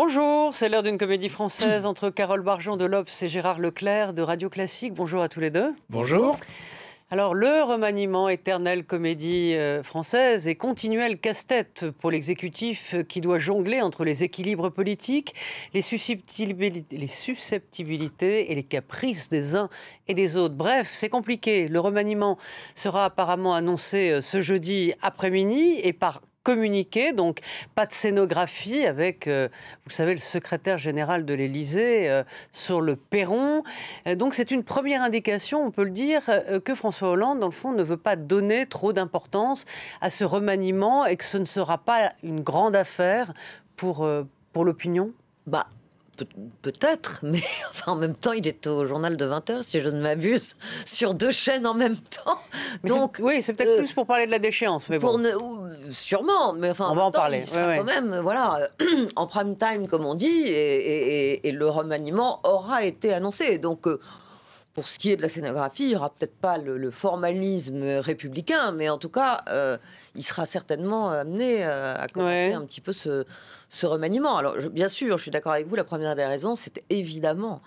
Bonjour, c'est l'heure d'une comédie française entre Carole Barjon de l'Obs et Gérard Leclerc de Radio Classique. Bonjour à tous les deux. Bonjour. Alors, le remaniement, éternelle comédie euh, française et continuel casse-tête pour l'exécutif qui doit jongler entre les équilibres politiques, les susceptibilités, les susceptibilités et les caprices des uns et des autres. Bref, c'est compliqué. Le remaniement sera apparemment annoncé euh, ce jeudi après-midi et par communiqué, donc pas de scénographie avec, euh, vous savez, le secrétaire général de l'Élysée euh, sur le perron. Euh, donc c'est une première indication, on peut le dire, que François Hollande, dans le fond, ne veut pas donner trop d'importance à ce remaniement et que ce ne sera pas une grande affaire pour, pour l'opinion? Bah, Peut-être, mais enfin, en même temps, il est au journal de 20h, si je ne m'abuse, sur deux chaînes en même temps. Donc, oui, c'est peut-être euh, plus pour parler de la déchéance. Mais bon. sûrement, mais enfin, on va en parler. Il sera quand même, voilà, en prime time, comme on dit, et, le remaniement aura été annoncé. Donc, euh, pour ce qui est de la scénographie, il n'y aura peut-être pas le, formalisme républicain, mais en tout cas, euh, il sera certainement amené euh, à commenter un petit peu ce, remaniement. Alors, bien sûr, je suis d'accord avec vous, la première des raisons, c'est évidemment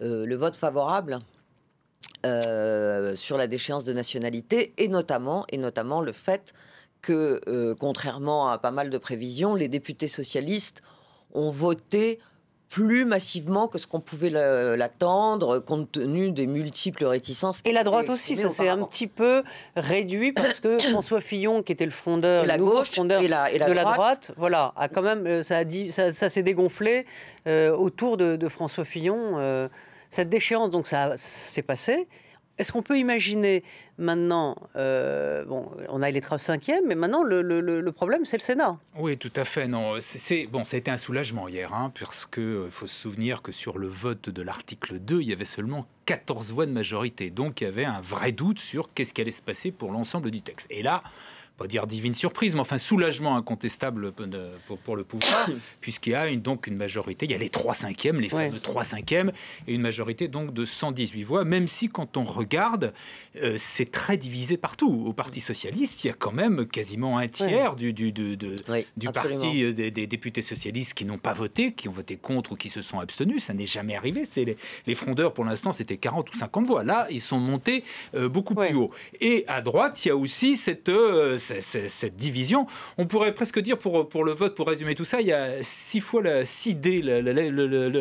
euh, le vote favorable sur la déchéance de nationalité, et notamment, et notamment le fait que, contrairement à pas mal de prévisions, les députés socialistes ont voté plus massivement que ce qu'on pouvait l'attendre, compte tenu des multiples réticences. Et la droite aussi, ça s'est un petit peu réduit parce que François Fillon, qui était le fondeur, la gauche, fondeur et la, de la droite, voilà, a quand même, euh, ça, a dit, ça, s'est dégonflé euh, autour de, François Fillon. Euh, cette déchéance, donc ça s'est passé. Est-ce qu'on peut imaginer maintenant, euh, bon, on a les cinquième, mais maintenant le, problème c'est le Sénat. Oui, tout à fait. Non, c'est bon, ça a été un soulagement hier, hein, parce qu'il euh, faut se souvenir que sur le vote de l'article 2, il y avait seulement 14 voix de majorité, donc il y avait un vrai doute sur qu'est-ce qui allait se passer pour l'ensemble du texte. Et là, pas dire divine surprise, mais enfin soulagement incontestable pour, pour le pouvoir, puisqu'il y a une, donc une majorité, il y a les 3 cinquièmes, les fameux 3 cinquièmes, et une majorité donc de 118 voix, même si quand on regarde, euh, c'est très divisé partout. Au Parti Socialiste, il y a quand même quasiment un tiers du, du, du parti euh, des, députés socialistes qui n'ont pas voté, qui ont voté contre ou qui se sont abstenus. Ça n'est jamais arrivé. C'est les, les, frondeurs, pour l'instant, c'était 40 ou 50 voix. Là, ils sont montés euh, beaucoup plus haut. Et à droite, il y a aussi cette cette division. On pourrait presque dire, pour, pour le vote, pour résumer tout ça, il y a six fois la 6D, la,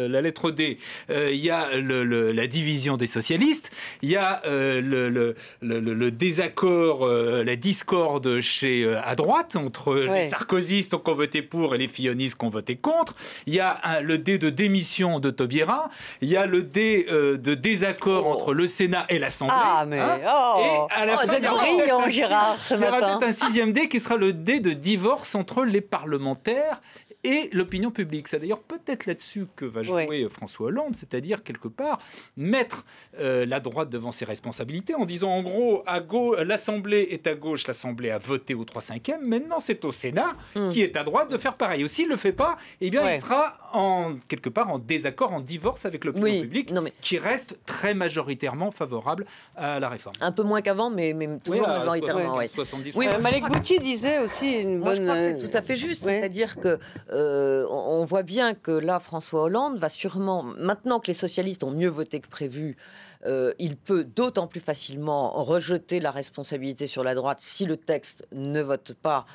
la, lettre D. Euh, il y a la division des socialistes, il y a euh, le, désaccord, euh, la discorde chez, à droite entre les sarkozystes qui ont voté pour et les fillonistes qui ont voté contre. Il y a le D de démission de Taubira. Il y a le D de désaccord oh. entre le Sénat et l'Assemblée. Ah, mais hein oh. Et à la oh, fin, Gérard, ce matin sixième dé qui sera le dé de divorce entre les parlementaires et l'opinion publique. C'est d'ailleurs peut-être là-dessus que va jouer François Hollande, c'est-à-dire quelque part mettre euh, la droite devant ses responsabilités en disant en gros, à gauche, l'Assemblée est à gauche, l'Assemblée a voté au 3 5 maintenant c'est au Sénat hmm. qui est à droite de faire pareil. Ou s'il ne le fait pas, eh bien il sera en, quelque part en désaccord, en divorce avec l'opinion publique, qui reste très majoritairement favorable à la réforme. Un peu moins qu'avant, mais, mais toujours majoritairement. oui, Malek Bouti disait aussi une bonne... je crois que c'est tout à fait juste, c'est-à-dire que euh, on voit bien que là, François Hollande va sûrement, maintenant que les socialistes ont mieux voté que prévu, euh, il peut d'autant plus facilement rejeter la responsabilité sur la droite si le texte ne vote pas,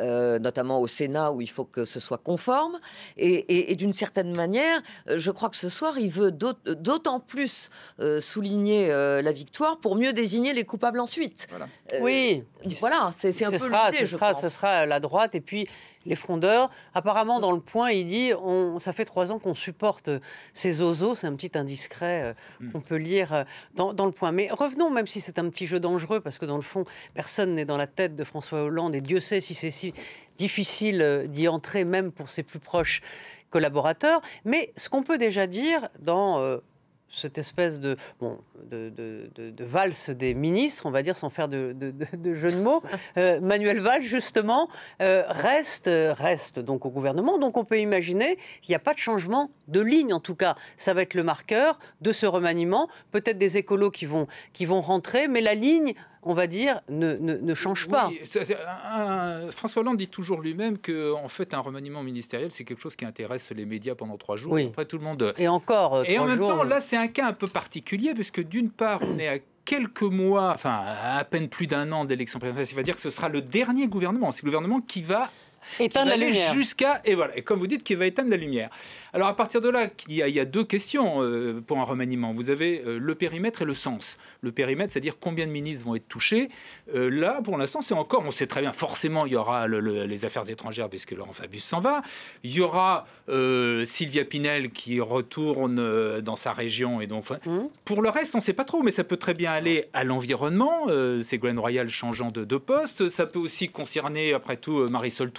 euh, notamment au Sénat où il faut que ce soit conforme. Et, d'une certaine manière, euh, je crois que ce soir, il veut d'autant plus souligner la victoire pour mieux désigner les coupables ensuite. oui, voilà, c'est un peu sera, ce, sera, ce sera la droite et puis les frondeurs. Apparemment, dans le point, il dit on, ça fait trois ans qu'on supporte ces oiseaux. C'est un petit indiscret hmm. qu'on peut lire euh, dans, le point. Mais revenons, même si c'est un petit jeu dangereux, parce que dans le fond, personne n'est dans la tête de François Hollande, et Dieu sait si c'est si difficile euh, d'y entrer, même pour ses plus proches collaborateurs. Mais ce qu'on peut déjà dire dans euh, cette espèce de, bon, de, de, valse des ministres, on va dire sans faire de, jeu de mots, euh, Manuel Valls justement euh, reste, reste donc au gouvernement. Donc on peut imaginer qu'il n'y a pas de changement de ligne en tout cas. Ça va être le marqueur de ce remaniement. Peut-être des écolos qui vont, qui vont rentrer, mais la ligne on va dire, ne, ne, change pas. François Hollande dit toujours lui-même que en fait, un remaniement ministériel, c'est quelque chose qui intéresse les médias pendant trois jours. Oui. Après, tout le monde. Et encore. Euh, et en même temps, euh. là, c'est un cas un peu particulier, puisque d'une part, on est à quelques mois, enfin à peine plus d'un an d'élection présidentielle, ça veut dire que ce sera le dernier gouvernement. C'est le gouvernement qui va éteindre la lumière. Jusqu'à, et voilà, et comme vous dites, qui va éteindre la lumière. Alors à partir de là, il y a, il y a deux questions euh, pour un remaniement. Vous avez euh, le périmètre et le sens. Le périmètre, c'est-à-dire combien de ministres vont être touchés. Euh, là, pour l'instant, c'est encore, on sait très bien, forcément, il y aura les affaires étrangères, puisque Laurent Fabius s'en va. Il y aura Sylvia Pinel qui retourne dans sa région. Et donc, mmh. pour le reste, on ne sait pas trop, mais ça peut très bien aller à l'environnement. Ségolène Royal changeant de, de, poste. Ça peut aussi concerner, après tout, Marisol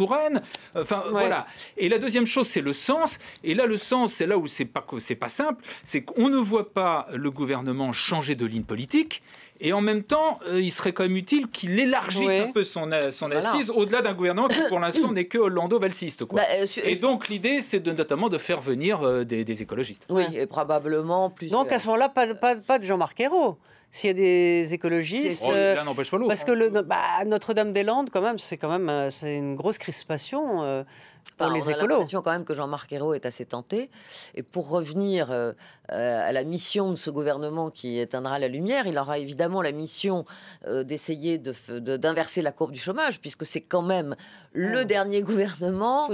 Enfin, voilà. Et la deuxième chose, c'est le sens. Et là, le sens, c'est là où c'est pas, c'est pas simple. C'est qu'on ne voit pas le gouvernement changer de ligne politique. Et en même temps, euh, il serait quand même utile qu'il élargisse un peu son, euh, son assise au-delà d'un gouvernement qui, pour l'instant, n'est que Hollando-Valsiste. Quoi. Bah, euh, et donc, l'idée, c'est de, notamment de faire venir des, des, écologistes. Oui, et probablement plus. Donc, à ce moment-là, pas, pas, pas de Jean-Marc Ayrault s'il y a des écologistes. Oh, n'empêche pas. Parce que hein. bah, Notre-Dame-des-Landes, quand même, c'est quand même c'est une grosse crispation on a l'impression quand même que Jean-Marc Ayrault est assez tenté. Et pour revenir euh, euh, à la mission de ce gouvernement qui éteindra la lumière, il aura évidemment la mission euh, d'essayer d'inverser la courbe du chômage, puisque c'est quand même le ah. dernier gouvernement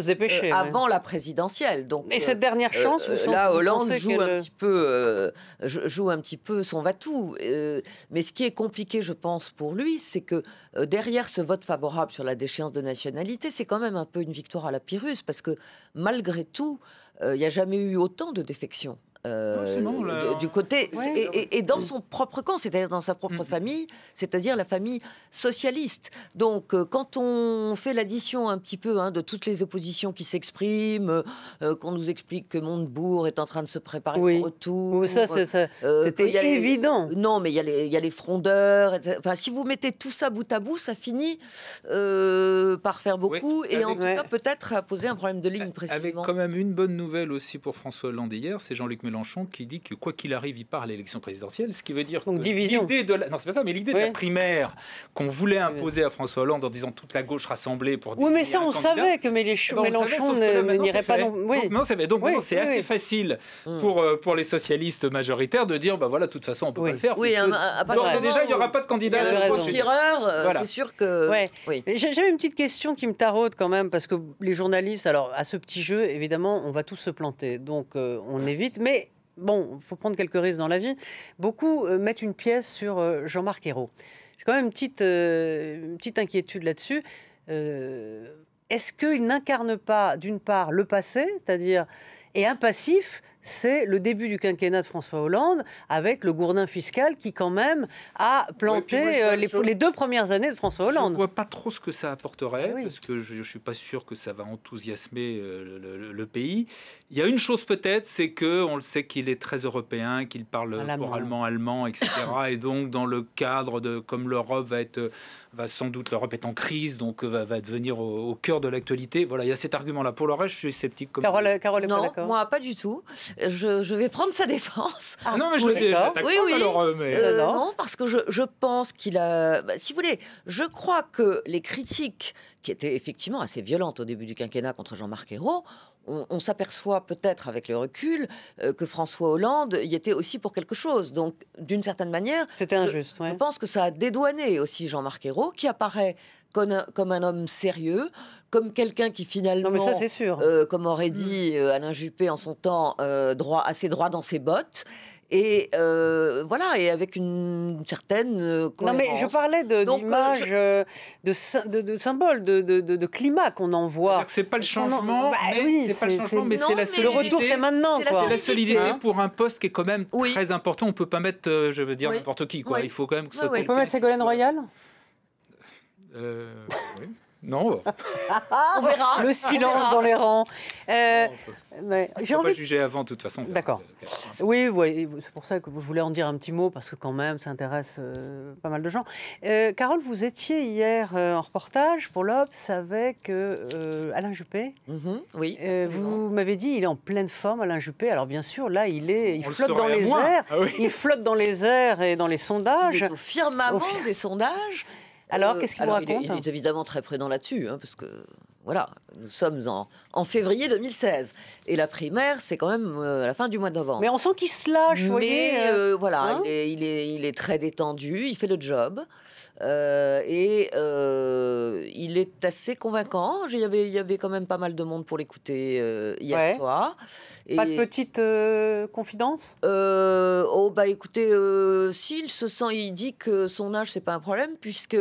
avant la présidentielle. Donc, et cette dernière chance, vous là, Hollande joue un petit peu, joue un petit peu son va-tout. mais ce qui est compliqué, je pense, pour lui, c'est que derrière ce vote favorable sur la déchéance de nationalité, c'est quand même un peu une victoire à la Pyrrhus parce que malgré tout, euh, il n'y a jamais eu autant de défections. Euh, du, côté et, dans son propre camp, c'est-à-dire dans sa propre mm. famille, c'est-à-dire la famille socialiste. Donc, euh, quand on fait l'addition un petit peu hein, de toutes les oppositions qui s'expriment, euh, qu'on nous explique que Montebourg est en train de se préparer oui. son retour, ça, c'était évident. non, mais il y, y, a les frondeurs. Enfin, si vous mettez tout ça bout à bout, ça finit par faire beaucoup et en tout cas peut-être à poser un problème de ligne précisément. Avec quand même une bonne nouvelle aussi pour François Hollande hier, c'est Jean-Luc Mélenchon Mélenchon qui dit que quoi qu'il arrive, il part à l'élection présidentielle, ce qui veut dire Donc, que l'idée de la... non c'est pas ça, mais l'idée de la primaire qu'on voulait imposer à François Hollande en disant toute la gauche rassemblée pour. Oui, mais ça on savait que Mélenchon, eh ben, n'irait pas. Non... Oui. Donc, non, savait. Donc c'est assez facile mm. pour euh, pour les socialistes majoritaires de dire bah voilà, de toute façon on peut pas le faire. Oui, déjà il n'y aura pas de candidat. Tireur, euh, c'est sûr que. J'avais une petite question qui me taraude quand même parce que les journalistes, alors à ce petit jeu, évidemment, on va tous se planter, donc euh, on évite. Mais bon, faut prendre quelques risques dans la vie. Beaucoup euh, mettent une pièce sur euh, Jean-Marc Ayrault. J'ai quand même une petite, euh, petite inquiétude là-dessus. Est-ce qu'il n'incarne pas, d'une part, le passé, c'est-à-dire, et un passif, c'est le début du quinquennat de François Hollande avec le gourdin fiscal qui quand même a planté euh, les, deux premières années de François Hollande. Je ne vois pas trop ce que ça apporterait parce que je ne suis pas sûr que ça va enthousiasmer euh, le, pays. Il y a une chose peut-être, c'est que on le sait qu'il est très européen, qu'il parle oralement allemand, etc. et donc dans le cadre de comme l'Europe va être va sans doute l'Europe est en crise, donc va, va devenir au, cœur de l'actualité. Voilà, il y a cet argument-là. Pour le reste, je suis sceptique. Comme Carole, Carole non, moi pas du tout je, vais prendre sa défense. Ah, non, mais je oui, oui, oui. Euh, mais... Euh, non. parce que je, pense qu'il a. Bah, si vous voulez, je crois que les critiques qui étaient effectivement assez violentes au début du quinquennat contre Jean-Marc Ayrault, on, s'aperçoit peut-être avec le recul euh, que François Hollande y était aussi pour quelque chose. Donc, d'une certaine manière, c'était injuste. Je, je pense que ça a dédouané aussi Jean-Marc Ayrault, qui apparaît comme un, homme sérieux, comme quelqu'un qui finalement, mais ça, c'est sûr. Euh, comme aurait dit euh, Alain Juppé en son temps, euh, droit, assez droit dans ses bottes. Et voilà, et avec une certaine Non, mais je parlais d'image, de, de, de, symbole, de, de, climat qu'on envoie. C'est pas le changement, bah mais c'est pas le changement, mais c'est la solidité. Le retour, c'est maintenant. C'est la, solidité pour un poste qui est quand même très important. On peut pas mettre, je veux dire, n'importe qui. Quoi. Il faut quand même que On peut mettre Ségolène Royal euh, oui. Non. on verra. Le silence dans les rangs. Euh, J'ai envie... pas juger avant, de toute façon. D'accord. Oui, oui c'est pour ça que je voulais en dire un petit mot, parce que quand même, ça intéresse euh, pas mal de gens. Euh, Carole, vous étiez hier euh, en reportage pour l'Obs avec Alain Juppé. Mhm, oui. vous m'avez dit, il est en pleine forme, Alain Juppé. Alors bien sûr, là, il, est, il flotte dans les airs. Ah il flotte dans les airs et dans les sondages. Il est au firmament des sondages. Alors, qu'est-ce qu'il vous raconte il est, évidemment très prudent là-dessus, hein, parce que voilà, nous sommes en, février 2016. Et la primaire, c'est quand même euh, à la fin du mois de novembre. Mais on sent qu'il se lâche, Mais voyez, euh, euh, voilà, hein il, est, il, est, très détendu, il fait le job. et il est assez convaincant. Il y, avait, il y avait quand même pas mal de monde pour l'écouter hier soir. Pas de petite confidence? Oh, bah écoutez, s'il se sent, il dit que son âge, c'est pas un problème, puisque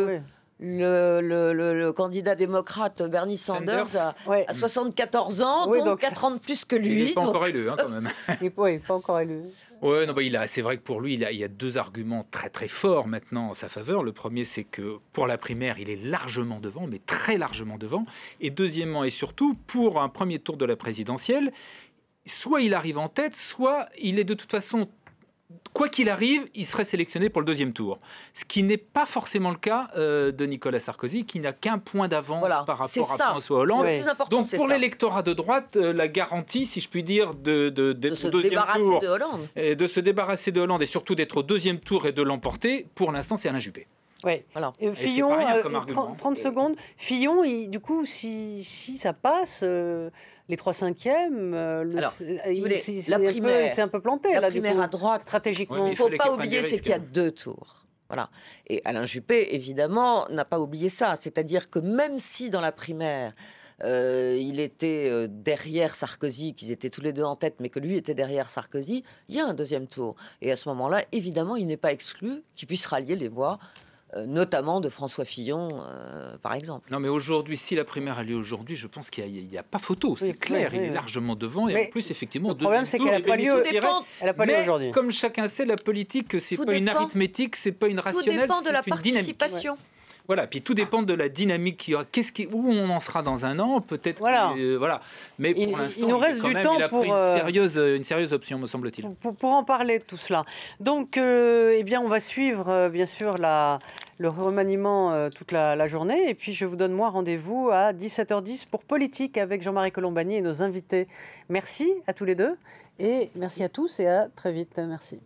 le, candidat démocrate Bernie Sanders, a, 74 ans, donc, 4 ans de plus que lui. Il n'est pas encore élu, hein, quand même. il n'est pas encore élu. Ouais, non, bah, il a, c'est vrai que pour lui, il, a, il y a deux arguments très très forts maintenant en sa faveur. Le premier, c'est que pour la primaire, il est largement devant, mais très largement devant. Et deuxièmement et surtout, pour un premier tour de la présidentielle, soit il arrive en tête, soit il est de toute façon quoi qu'il arrive, il serait sélectionné pour le deuxième tour. Ce qui n'est pas forcément le cas euh, de Nicolas Sarkozy, qui n'a qu'un point d'avance par rapport à François Hollande. Donc pour l'électorat de droite, euh, la garantie, si je puis dire, de, de, se débarrasser de Hollande. Et de se débarrasser de Hollande et surtout d'être au deuxième tour et de l'emporter, pour l'instant, c'est Alain Juppé. Oui. Voilà. Fillon, 30, euh, secondes. Fillon, du coup, si, si ça passe, les 3 cinquièmes, euh, la primaire, c'est un, peu planté. La là, primaire à droite, stratégiquement. Il ne faut pas oublier, c'est qu'il y a deux tours. Voilà. Et Alain Juppé, évidemment, n'a pas oublié ça. C'est-à-dire que même si dans la primaire, euh, il était euh, derrière Sarkozy, qu'ils étaient tous les deux en tête, mais que lui était derrière Sarkozy, il y a un deuxième tour. Et à ce moment-là, évidemment, il n'est pas exclu qu'il puisse rallier les voix euh, notamment de François Fillon, euh, par exemple. Non, mais aujourd'hui, si la primaire a lieu aujourd'hui, je pense qu'il n'y a, pas photo, c'est clair, il est largement devant, et en plus, effectivement, le problème, c'est qu'elle n'a pas lieu, aujourd'hui. Comme chacun sait, la politique, c'est pas une arithmétique, c'est pas une rationnelle, c'est une dynamique. Voilà, puis tout dépend de la dynamique qui Qu'est-ce qui, où on en sera dans un an, peut-être. Voilà. Euh, voilà. Mais pour l'instant, il nous reste du temps pour pris une euh, sérieuse, une sérieuse option, me semble-t-il. Pour, pour, en parler de tout cela. Donc, euh, eh bien, on va suivre, bien sûr, la, le remaniement toute la, la, journée. Et puis, je vous donne moi rendez-vous à 17h10 pour politique avec Jean-Marie Colombani et nos invités. Merci à tous les deux et merci à tous et à très vite. Merci.